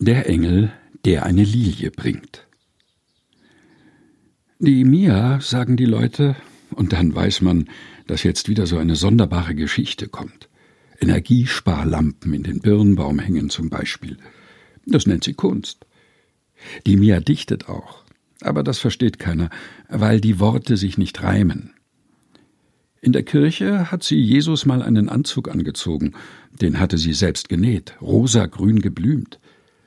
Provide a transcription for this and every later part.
Der Engel, der eine Lilie bringt. Die Mia, sagen die Leute, und dann weiß man, dass jetzt wieder so eine sonderbare Geschichte kommt. Energiesparlampen in den Birnbaum hängen zum Beispiel. Das nennt sie Kunst. Die Mia dichtet auch, aber das versteht keiner, weil die Worte sich nicht reimen. In der Kirche hat sie Jesus mal einen Anzug angezogen, den hatte sie selbst genäht, rosa-grün geblümt,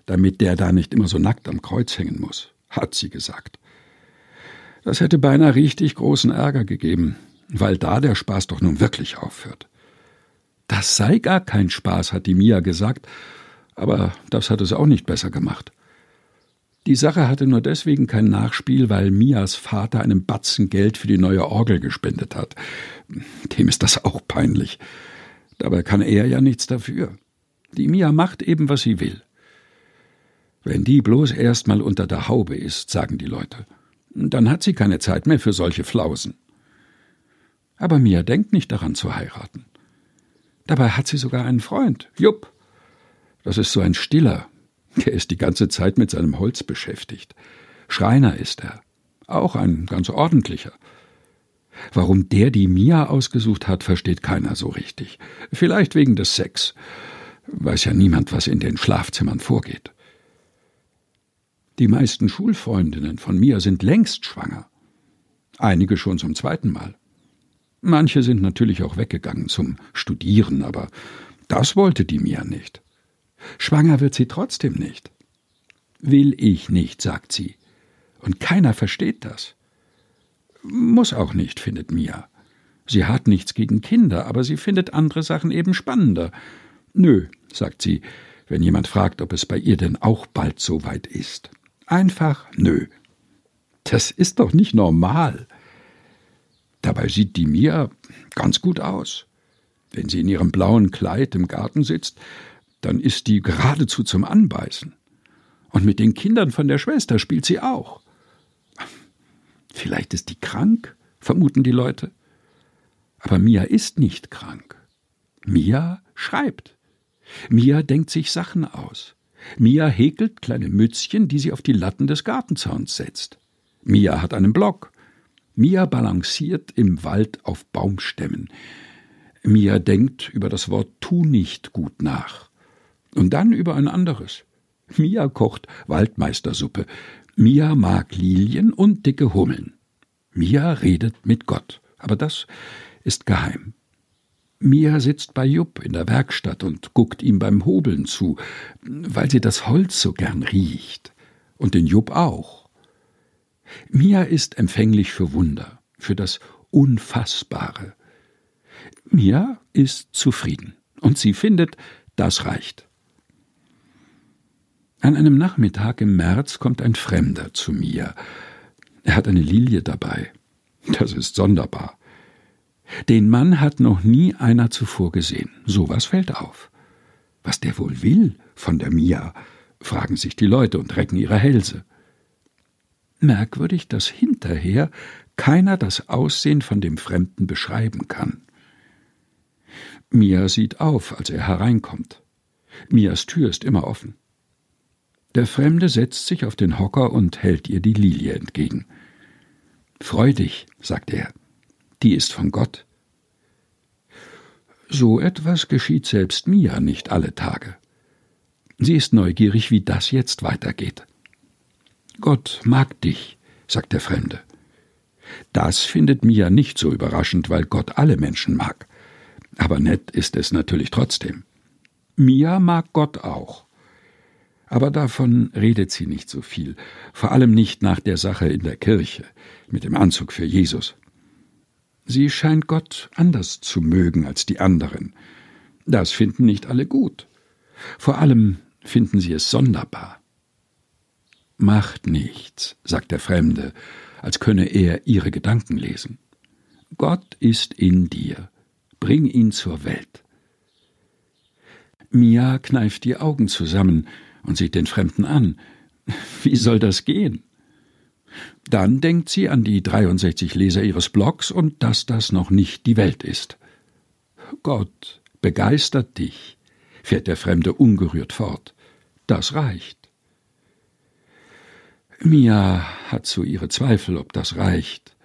damit der da nicht immer so nackt am Kreuz hängen muss, hat sie gesagt. Das hätte beinahe richtig großen Ärger gegeben, weil da der Spaß doch nun wirklich aufhört. Das sei gar kein Spaß, hat die Mia gesagt, aber das hat es auch nicht besser gemacht. Die Sache hatte nur deswegen kein Nachspiel, weil Mias Vater einen Batzen Geld für die neue Orgel gespendet hat. Dem ist das auch peinlich. Dabei kann er ja nichts dafür. Die Mia macht eben, was sie will. Wenn die bloß erst mal unter der Haube ist, sagen die Leute, dann hat sie keine Zeit mehr für solche Flausen. Aber Mia denkt nicht daran zu heiraten. Dabei hat sie sogar einen Freund, Jupp. Das ist so ein Stiller, der ist die ganze Zeit mit seinem Holz beschäftigt. Schreiner ist er. Auch ein ganz ordentlicher. Warum der die Mia ausgesucht hat, versteht keiner so richtig. Vielleicht wegen des Sex. Weiß ja niemand, was in den Schlafzimmern vorgeht. Die meisten Schulfreundinnen von Mia sind längst schwanger. Einige schon zum zweiten Mal. Manche sind natürlich auch weggegangen zum Studieren, aber das wollte die Mia nicht. Schwanger wird sie trotzdem nicht. Will ich nicht, sagt sie. Und keiner versteht das. Muss auch nicht, findet Mia. Sie hat nichts gegen Kinder, aber sie findet andere Sachen eben spannender. Nö, sagt sie, wenn jemand fragt, ob es bei ihr denn auch bald so weit ist. Einfach nö. Das ist doch nicht normal. Dabei sieht die Mia ganz gut aus. Wenn sie in ihrem blauen Kleid im Garten sitzt, dann ist die geradezu zum Anbeißen. Und mit den Kindern von der Schwester spielt sie auch. Vielleicht ist die krank, vermuten die Leute. Aber Mia ist nicht krank. Mia schreibt. Mia denkt sich Sachen aus. Mia häkelt kleine Mützchen, die sie auf die Latten des Gartenzauns setzt. Mia hat einen Block. Mia balanciert im Wald auf Baumstämmen. Mia denkt über das Wort tu nicht gut nach. Und dann über ein anderes. Mia kocht Waldmeistersuppe. Mia mag Lilien und dicke Hummeln. Mia redet mit Gott. Aber das ist geheim. Mia sitzt bei Jupp in der Werkstatt und guckt ihm beim Hobeln zu, weil sie das Holz so gern riecht. Und den Jupp auch. Mia ist empfänglich für Wunder, für das Unfassbare. Mia ist zufrieden und sie findet, das reicht. An einem Nachmittag im März kommt ein Fremder zu mir. Er hat eine Lilie dabei. Das ist sonderbar. Den Mann hat noch nie einer zuvor gesehen. So was fällt auf. Was der wohl will von der Mia, fragen sich die Leute und recken ihre Hälse. Merkwürdig, dass hinterher keiner das Aussehen von dem Fremden beschreiben kann. Mia sieht auf, als er hereinkommt. Mias Tür ist immer offen. Der Fremde setzt sich auf den Hocker und hält ihr die Lilie entgegen. Freu dich, sagt er, die ist von Gott. So etwas geschieht selbst Mia nicht alle Tage. Sie ist neugierig, wie das jetzt weitergeht. Gott mag dich, sagt der Fremde. Das findet Mia nicht so überraschend, weil Gott alle Menschen mag. Aber nett ist es natürlich trotzdem. Mia mag Gott auch. Aber davon redet sie nicht so viel, vor allem nicht nach der Sache in der Kirche mit dem Anzug für Jesus. Sie scheint Gott anders zu mögen als die anderen. Das finden nicht alle gut. Vor allem finden sie es sonderbar. Macht nichts, sagt der Fremde, als könne er ihre Gedanken lesen. Gott ist in dir. Bring ihn zur Welt. Mia kneift die Augen zusammen, und sieht den Fremden an. Wie soll das gehen? Dann denkt sie an die 63 Leser ihres Blogs und dass das noch nicht die Welt ist. Gott begeistert dich, fährt der Fremde ungerührt fort. Das reicht. Mia hat so ihre Zweifel, ob das reicht.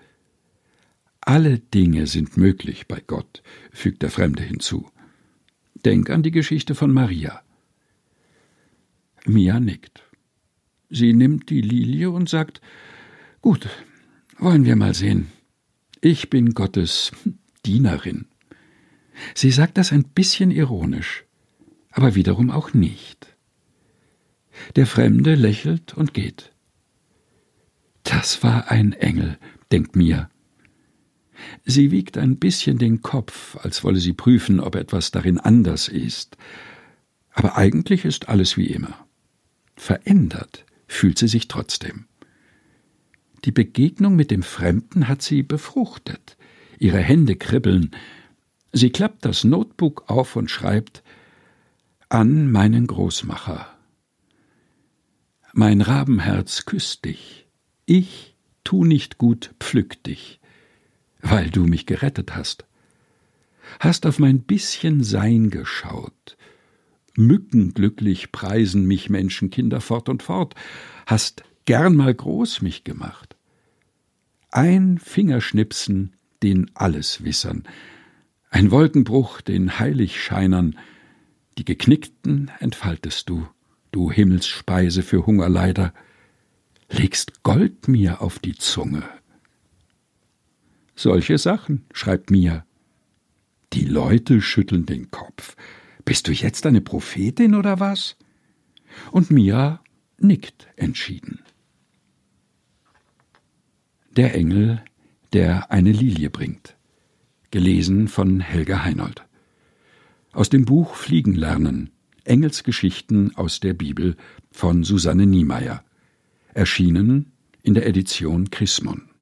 Alle Dinge sind möglich bei Gott, fügt der Fremde hinzu. Denk an die Geschichte von Maria. Mia nickt. Sie nimmt die Lilie und sagt Gut, wollen wir mal sehen. Ich bin Gottes Dienerin. Sie sagt das ein bisschen ironisch, aber wiederum auch nicht. Der Fremde lächelt und geht. Das war ein Engel, denkt mir. Sie wiegt ein bisschen den Kopf, als wolle sie prüfen, ob etwas darin anders ist. Aber eigentlich ist alles wie immer. Verändert fühlt sie sich trotzdem. Die Begegnung mit dem Fremden hat sie befruchtet. Ihre Hände kribbeln. Sie klappt das Notebook auf und schreibt an meinen Großmacher. Mein Rabenherz küsst dich. Ich tu nicht gut, pflück dich, weil du mich gerettet hast. Hast auf mein bisschen Sein geschaut, mückenglücklich preisen mich Menschenkinder fort und fort, hast gern mal groß mich gemacht. Ein Fingerschnipsen, den alles wissern, ein Wolkenbruch, den Heiligscheinern, die Geknickten entfaltest du, du Himmelsspeise für Hungerleider, legst Gold mir auf die Zunge. Solche Sachen, schreibt Mia. Die Leute schütteln den Kopf. Bist du jetzt eine Prophetin oder was? Und Mia nickt entschieden. Der Engel, der eine Lilie bringt. Gelesen von Helga Heinold. Aus dem Buch Fliegen lernen. Engelsgeschichten aus der Bibel von Susanne Niemeyer. Erschienen in der Edition Chrismon.